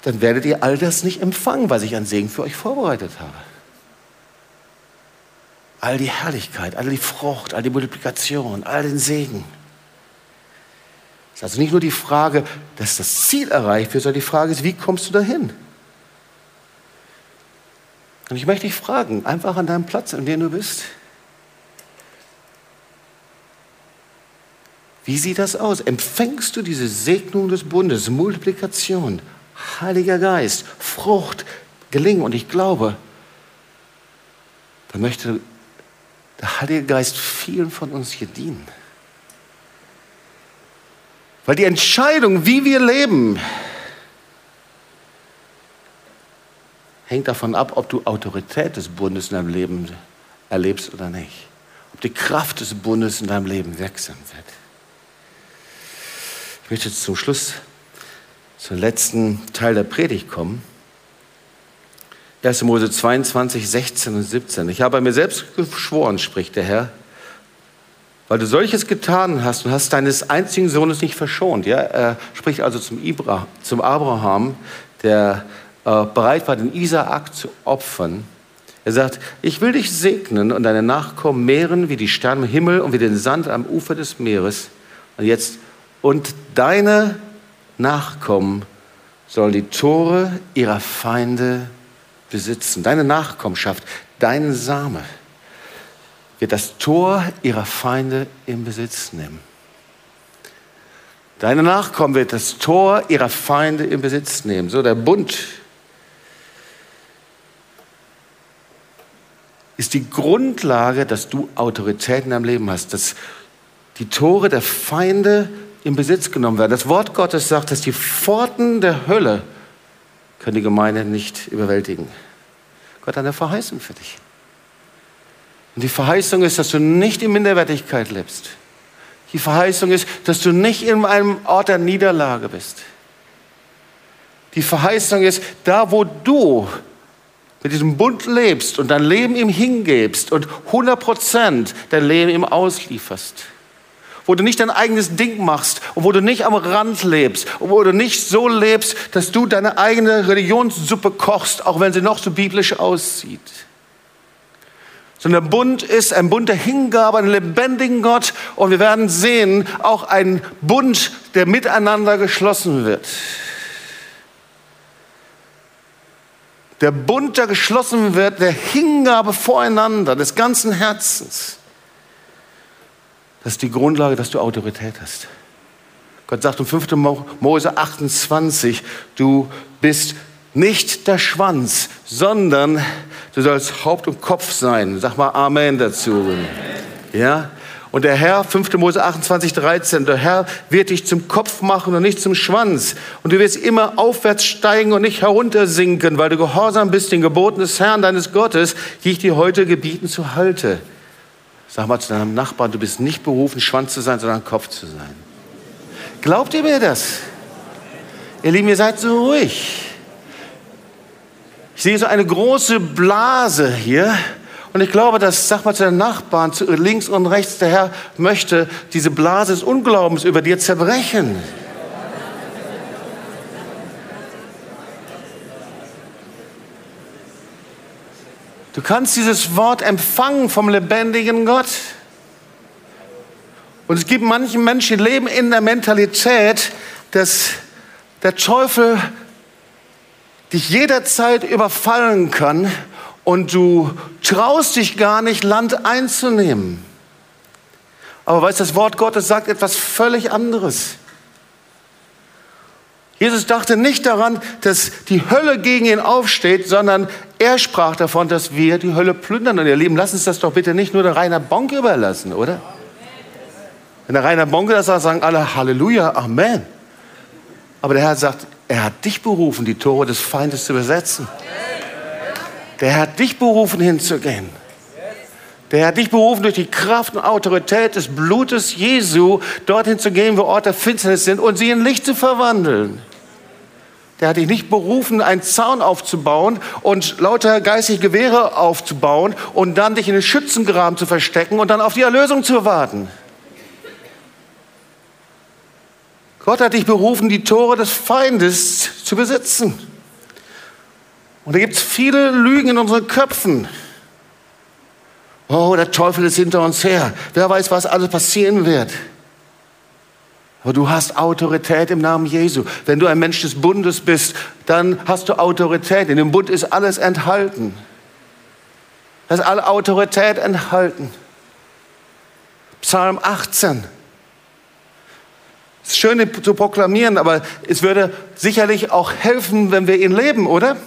dann werdet ihr all das nicht empfangen, was ich an Segen für euch vorbereitet habe. All die Herrlichkeit, all die Frucht, all die Multiplikation, all den Segen. Es ist also nicht nur die Frage, dass das Ziel erreicht wird, sondern die Frage ist, wie kommst du dahin? Und ich möchte dich fragen, einfach an deinem Platz, an dem du bist, wie sieht das aus? Empfängst du diese Segnung des Bundes, Multiplikation, Heiliger Geist, Frucht, Gelingen? Und ich glaube, da möchte der Heilige Geist vielen von uns hier dienen. Weil die Entscheidung, wie wir leben, hängt davon ab, ob du Autorität des Bundes in deinem Leben erlebst oder nicht. Ob die Kraft des Bundes in deinem Leben wirksam wird. Ich möchte jetzt zum Schluss, zum letzten Teil der Predigt kommen. 1. Mose 22, 16 und 17. Ich habe mir selbst geschworen, spricht der Herr, weil du solches getan hast und hast deines einzigen Sohnes nicht verschont. Ja? Er spricht also zum, Ibra, zum Abraham, der äh, bereit war, den Isaak zu opfern. Er sagt, ich will dich segnen und deine Nachkommen mehren wie die Sterne im Himmel und wie den Sand am Ufer des Meeres. Und jetzt, und deine Nachkommen sollen die Tore ihrer Feinde besitzen. Deine Nachkommenschaft, dein Same wird das Tor ihrer Feinde in Besitz nehmen. Deine Nachkommen wird das Tor ihrer Feinde in Besitz nehmen. So der Bund ist die Grundlage, dass du Autorität in deinem Leben hast, dass die Tore der Feinde in Besitz genommen werden. Das Wort Gottes sagt, dass die Pforten der Hölle können die Gemeinde nicht überwältigen. Gott hat eine Verheißung für dich. Und die Verheißung ist, dass du nicht in Minderwertigkeit lebst. Die Verheißung ist, dass du nicht in einem Ort der Niederlage bist. Die Verheißung ist, da wo du mit diesem Bund lebst und dein Leben ihm hingebst und 100 Prozent dein Leben ihm auslieferst, wo du nicht dein eigenes Ding machst und wo du nicht am Rand lebst und wo du nicht so lebst, dass du deine eigene Religionssuppe kochst, auch wenn sie noch so biblisch aussieht. Sondern der Bund ist ein Bund der Hingabe an den lebendigen Gott und wir werden sehen, auch ein Bund, der miteinander geschlossen wird. Der Bund, der geschlossen wird, der Hingabe voreinander, des ganzen Herzens. Das ist die Grundlage, dass du Autorität hast. Gott sagt im 5. Mose 28, du bist nicht der Schwanz, sondern du sollst Haupt und Kopf sein. Sag mal Amen dazu. Ja? Und der Herr, 5. Mose 28, 13, der Herr wird dich zum Kopf machen und nicht zum Schwanz. Und du wirst immer aufwärts steigen und nicht heruntersinken, weil du gehorsam bist den Geboten des Herrn, deines Gottes, die ich dir heute gebieten zu halte. Sag mal zu deinem Nachbarn, du bist nicht berufen, Schwanz zu sein, sondern Kopf zu sein. Glaubt ihr mir das? Ihr Lieben, ihr seid so ruhig. Ich sehe so eine große Blase hier Und ich glaube, dass, sag mal zu den Nachbarn, zu links und rechts, der Herr möchte diese Blase des Unglaubens über dir zerbrechen. Du kannst dieses Wort empfangen vom lebendigen Gott. Und es gibt manche Menschen, die leben in der Mentalität, dass der Teufel dich jederzeit überfallen kann und du traust dich gar nicht, Land einzunehmen. Aber weißt, das Wort Gottes sagt etwas völlig anderes. Jesus dachte nicht daran, dass die Hölle gegen ihn aufsteht, sondern er sprach davon, dass wir die Hölle plündern. Und ihr Lieben, lass uns das doch bitte nicht nur der Rainer Bonk überlassen, oder? Wenn der Rainer Bonke das sagt, sagen alle Halleluja, Amen. Aber der Herr sagt, er hat dich berufen, die Tore des Feindes zu besetzen. Der Herr hat dich berufen, hinzugehen. Der hat dich berufen, durch die Kraft und Autorität des Blutes Jesu dorthin zu gehen, wo Orte der Finsternis sind und sie in Licht zu verwandeln. Der hat dich nicht berufen, einen Zaun aufzubauen und lauter geistige Gewehre aufzubauen und dann dich in den Schützengraben zu verstecken und dann auf die Erlösung zu warten. Gott hat dich berufen, die Tore des Feindes zu besitzen. Und da gibt es viele Lügen in unseren Köpfen. Oh, der Teufel ist hinter uns her. Wer weiß, was alles passieren wird. Aber du hast Autorität im Namen Jesu. Wenn du ein Mensch des Bundes bist, dann hast du Autorität. In dem Bund ist alles enthalten. Da ist alle Autorität enthalten. Psalm 18. Es ist schön, zu proklamieren, aber es würde sicherlich auch helfen, wenn wir ihn leben, oder?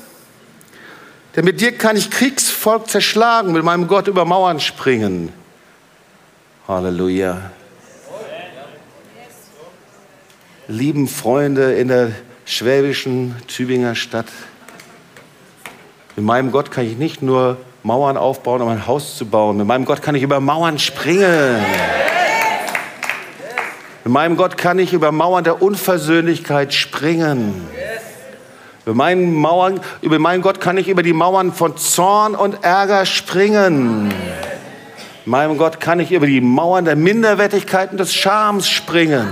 Denn mit dir kann ich Kriegsvolk zerschlagen, mit meinem Gott über Mauern springen. Halleluja. Lieben Freunde in der schwäbischen Tübinger Stadt, mit meinem Gott kann ich nicht nur Mauern aufbauen, um ein Haus zu bauen. Mit meinem Gott kann ich über Mauern springen. Mit meinem Gott kann ich über Mauern der Unversöhnlichkeit springen. Über meinen, Mauern, über meinen Gott kann ich über die Mauern von Zorn und Ärger springen. Mit meinem Gott kann ich über die Mauern der Minderwertigkeit und des Schams springen.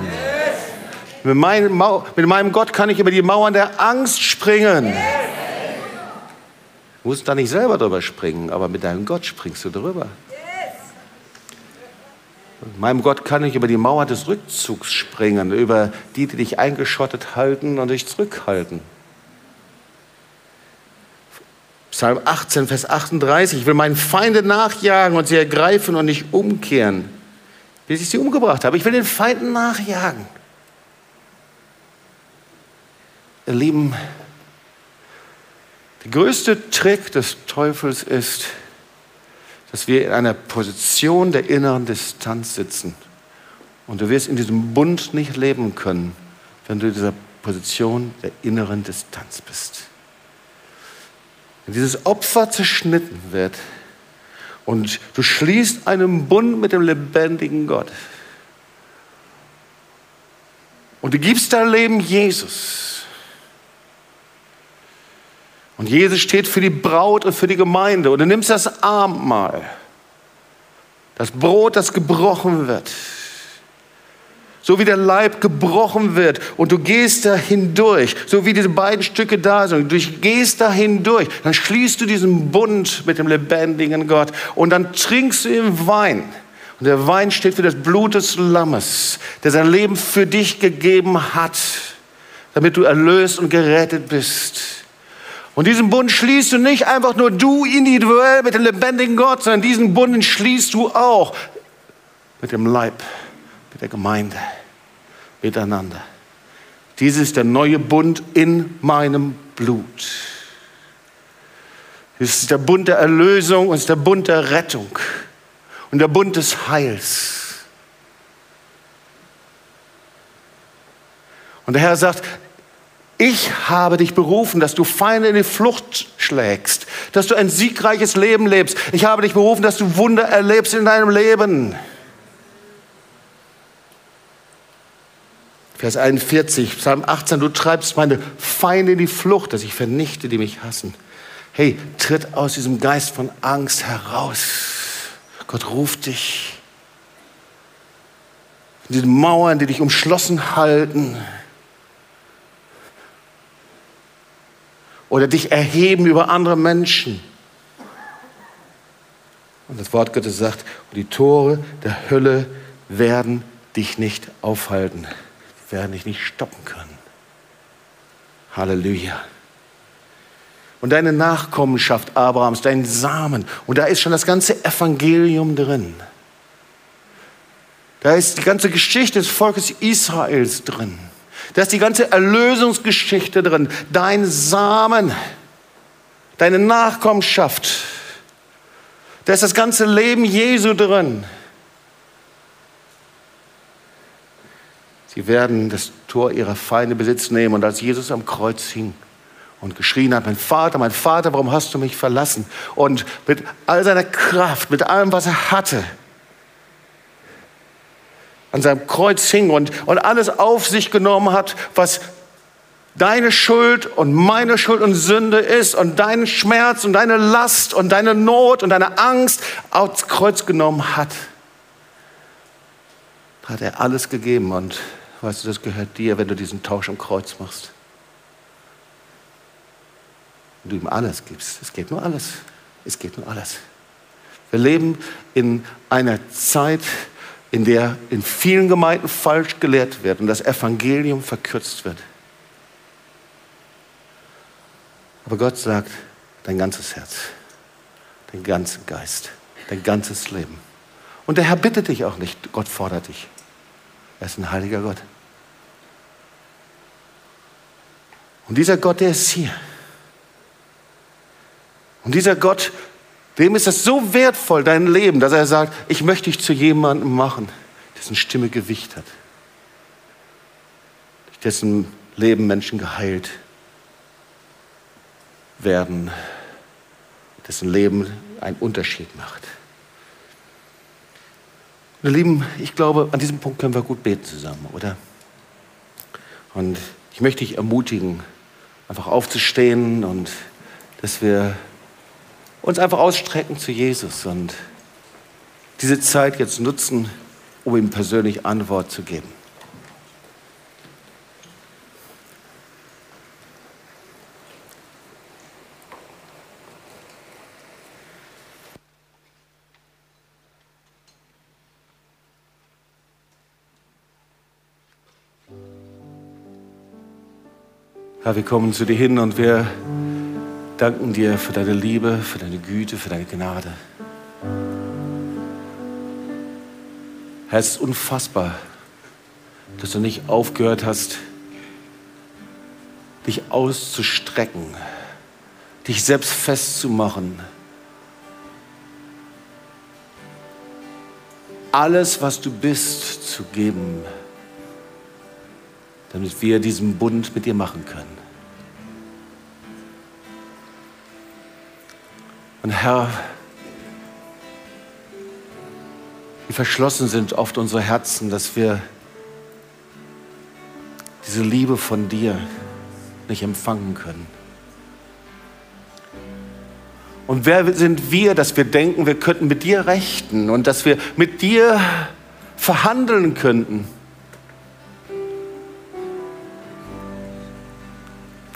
Mit meinem, mit meinem Gott kann ich über die Mauern der Angst springen. Du musst da nicht selber drüber springen, aber mit deinem Gott springst du drüber. Meinem Gott kann ich über die Mauer des Rückzugs springen, über die, die dich eingeschottet halten und dich zurückhalten. Psalm 18, Vers 38. Ich will meinen Feinde nachjagen und sie ergreifen und nicht umkehren, bis ich sie umgebracht habe. Ich will den Feinden nachjagen. Ihr Lieben, der größte Trick des Teufels ist, dass wir in einer Position der inneren Distanz sitzen. Und du wirst in diesem Bund nicht leben können, wenn du in dieser Position der inneren Distanz bist. Wenn dieses Opfer zerschnitten wird und du schließt einen Bund mit dem lebendigen Gott und du gibst dein Leben Jesus, und Jesus steht für die Braut und für die Gemeinde. Und du nimmst das Abendmahl, das Brot, das gebrochen wird. So wie der Leib gebrochen wird und du gehst da hindurch, so wie diese beiden Stücke da sind, du gehst da hindurch, dann schließt du diesen Bund mit dem lebendigen Gott und dann trinkst du im Wein. Und der Wein steht für das Blut des Lammes, der sein Leben für dich gegeben hat, damit du erlöst und gerettet bist. Und diesen Bund schließt du nicht einfach nur du individuell mit dem lebendigen Gott, sondern diesen Bund schließt du auch mit dem Leib, mit der Gemeinde, miteinander. Dies ist der neue Bund in meinem Blut. Es ist der Bund der Erlösung und es ist der Bund der Rettung und der Bund des Heils. Und der Herr sagt, ich habe dich berufen, dass du Feinde in die Flucht schlägst, dass du ein siegreiches Leben lebst. Ich habe dich berufen, dass du Wunder erlebst in deinem Leben. Vers 41, Psalm 18, du treibst meine Feinde in die Flucht, dass ich vernichte, die mich hassen. Hey, tritt aus diesem Geist von Angst heraus. Gott ruft dich. Diese Mauern, die dich umschlossen halten. Oder dich erheben über andere Menschen. Und das Wort Gottes sagt, die Tore der Hölle werden dich nicht aufhalten. Sie werden dich nicht stoppen können. Halleluja. Und deine Nachkommenschaft Abrahams, dein Samen. Und da ist schon das ganze Evangelium drin. Da ist die ganze Geschichte des Volkes Israels drin. Da ist die ganze Erlösungsgeschichte drin. Dein Samen, deine Nachkommenschaft. Da ist das ganze Leben Jesu drin. Sie werden das Tor ihrer Feinde Besitz nehmen. Und als Jesus am Kreuz hing und geschrien hat, mein Vater, mein Vater, warum hast du mich verlassen? Und mit all seiner Kraft, mit allem, was er hatte, an seinem Kreuz hing und, und alles auf sich genommen hat, was deine Schuld und meine Schuld und Sünde ist und deinen Schmerz und deine Last und deine Not und deine Angst aufs Kreuz genommen hat, hat er alles gegeben und Weißt du, das gehört dir, wenn du diesen Tausch am Kreuz machst. Und du ihm alles gibst. Es geht nur alles. Es geht nur alles. Wir leben in einer Zeit, in der in vielen Gemeinden falsch gelehrt wird und das Evangelium verkürzt wird. Aber Gott sagt, dein ganzes Herz, dein ganzen Geist, dein ganzes Leben. Und der Herr bittet dich auch nicht, Gott fordert dich. Er ist ein heiliger Gott. Und dieser Gott, der ist hier. Und dieser Gott, dem ist es so wertvoll, dein Leben, dass er sagt, ich möchte dich zu jemandem machen, dessen Stimme Gewicht hat. Dessen Leben Menschen geheilt werden, dessen Leben einen Unterschied macht. Meine Lieben, ich glaube, an diesem Punkt können wir gut beten zusammen, oder? Und ich möchte dich ermutigen, einfach aufzustehen und dass wir uns einfach ausstrecken zu Jesus und diese Zeit jetzt nutzen, um ihm persönlich Antwort zu geben. Herr, wir kommen zu dir hin und wir danken dir für deine Liebe, für deine Güte, für deine Gnade. Herr, es ist unfassbar, dass du nicht aufgehört hast, dich auszustrecken, dich selbst festzumachen. Alles, was du bist, zu geben damit wir diesen Bund mit dir machen können. Und Herr, wie verschlossen sind oft unsere Herzen, dass wir diese Liebe von dir nicht empfangen können. Und wer sind wir, dass wir denken, wir könnten mit dir rechten und dass wir mit dir verhandeln könnten?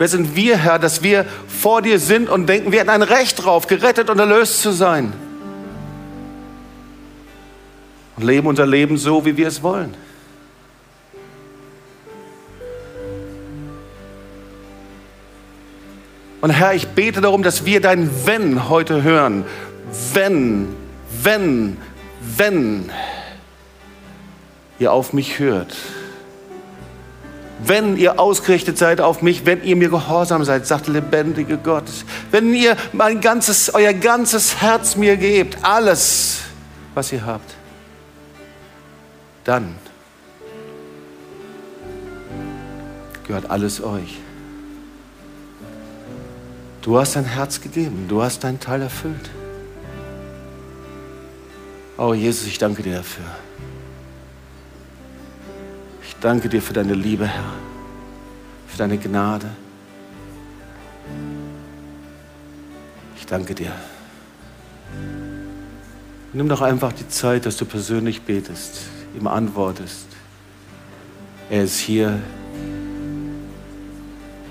Wer sind wir, Herr, dass wir vor dir sind und denken, wir hätten ein Recht drauf, gerettet und erlöst zu sein? Und leben unser Leben so, wie wir es wollen. Und Herr, ich bete darum, dass wir dein Wenn heute hören. Wenn, wenn, wenn ihr auf mich hört wenn ihr ausgerichtet seid auf mich, wenn ihr mir gehorsam seid, sagt der lebendige Gott. Wenn ihr mein ganzes, euer ganzes Herz mir gebt, alles, was ihr habt, dann gehört alles euch. Du hast dein Herz gegeben, du hast deinen Teil erfüllt. Oh Jesus, ich danke dir dafür danke dir für deine Liebe, Herr, für deine Gnade. danke dir. Nimm doch einfach die Zeit, dass du persönlich betest, ihm antwortest. Er ist hier.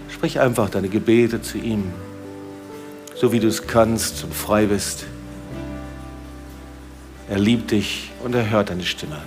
Sprich einfach deine Gebete zu ihm, so wie du es kannst und frei bist. Er liebt dich und er hört deine Stimme.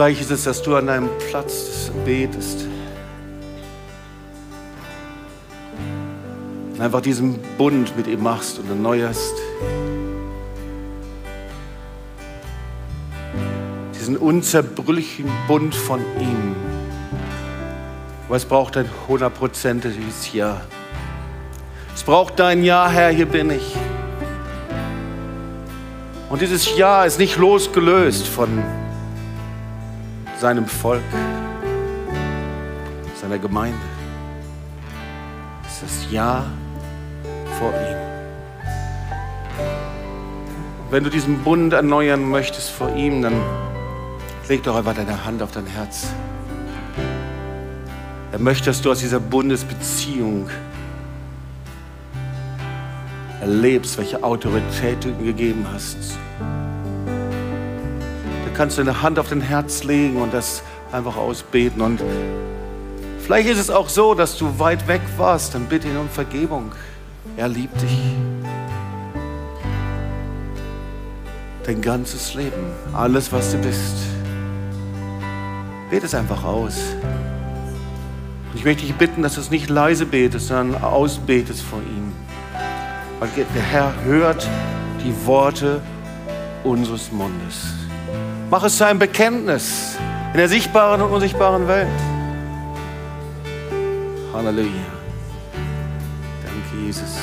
Vielleicht ist es, dass du an deinem Platz betest. Und einfach diesen Bund mit ihm machst und erneuerst. Diesen unzerbrüchlichen Bund von ihm. Was braucht ein hundertprozentiges Ja? Es braucht dein Ja, Herr, hier bin ich. Und dieses Ja ist nicht losgelöst von seinem Volk, seiner Gemeinde. Es ist Ja vor ihm. Wenn du diesen Bund erneuern möchtest vor ihm, dann leg doch einfach deine Hand auf dein Herz. Er möchte, dass du aus dieser Bundesbeziehung erlebst, welche Autorität du ihm gegeben hast kannst du eine Hand auf dein Herz legen und das einfach ausbeten. Und vielleicht ist es auch so, dass du weit weg warst, dann bitte ihn um Vergebung. Er liebt dich. Dein ganzes Leben, alles, was du bist. Bete es einfach aus. Und ich möchte dich bitten, dass du es nicht leise betest, sondern ausbetest vor ihm. Weil der Herr hört die Worte unseres Mundes. Mach es zu einem Bekenntnis in der sichtbaren und unsichtbaren Welt. Halleluja. Danke, Jesus.